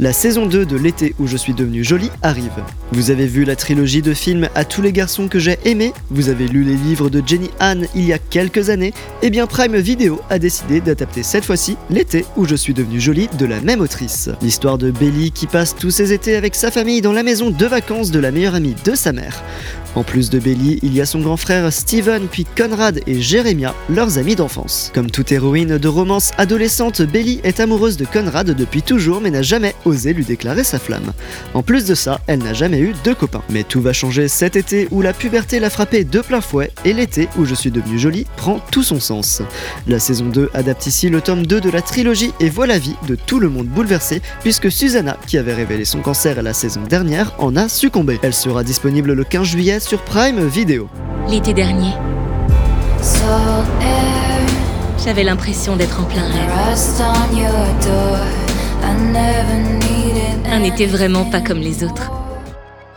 La saison 2 de L'été où je suis devenu jolie arrive. Vous avez vu la trilogie de films À tous les garçons que j'ai aimés? Vous avez lu les livres de Jenny Han il y a quelques années? Eh bien Prime Video a décidé d'adapter cette fois-ci L'été où je suis devenu jolie de la même autrice. L'histoire de Belly qui passe tous ses étés avec sa famille dans la maison de vacances de la meilleure amie de sa mère. En plus de Belly, il y a son grand frère Steven, puis Conrad et Jeremiah, leurs amis d'enfance. Comme toute héroïne de romance adolescente, Belly est amoureuse de Conrad depuis toujours mais n'a jamais osé lui déclarer sa flamme. En plus de ça, elle n'a jamais eu de copains. Mais tout va changer cet été où la puberté l'a frappée de plein fouet et l'été où je suis devenue jolie prend tout son sens. La saison 2 adapte ici le tome 2 de la trilogie et voit la vie de tout le monde bouleversé puisque Susanna, qui avait révélé son cancer la saison dernière, en a succombé. Elle sera disponible le 15 juillet sur Prime Video. L'été dernier, j'avais l'impression d'être en plein rêve. Été vraiment pas comme les autres.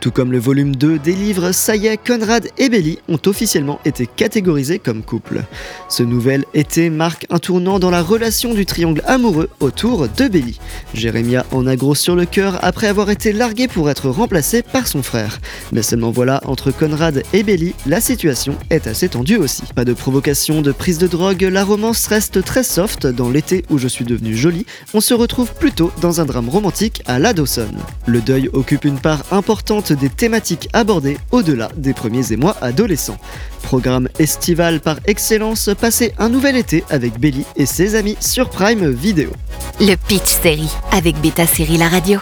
Tout comme le volume 2 des livres, est, Conrad et Belly ont officiellement été catégorisés comme couple. Ce nouvel été marque un tournant dans la relation du triangle amoureux autour de Belly. Jérémia en a gros sur le cœur après avoir été largué pour être remplacé par son frère. Mais seulement voilà, entre Conrad et Belly, la situation est assez tendue aussi. Pas de provocation, de prise de drogue, la romance reste très soft. Dans l'été où je suis devenue jolie, on se retrouve plutôt dans un drame romantique à la Dawson. Le deuil occupe une part importante des thématiques abordées au-delà des premiers émois adolescents. Programme estival par excellence, passez un nouvel été avec Belly et ses amis sur Prime Video. Le Pitch Série avec Beta Série La Radio.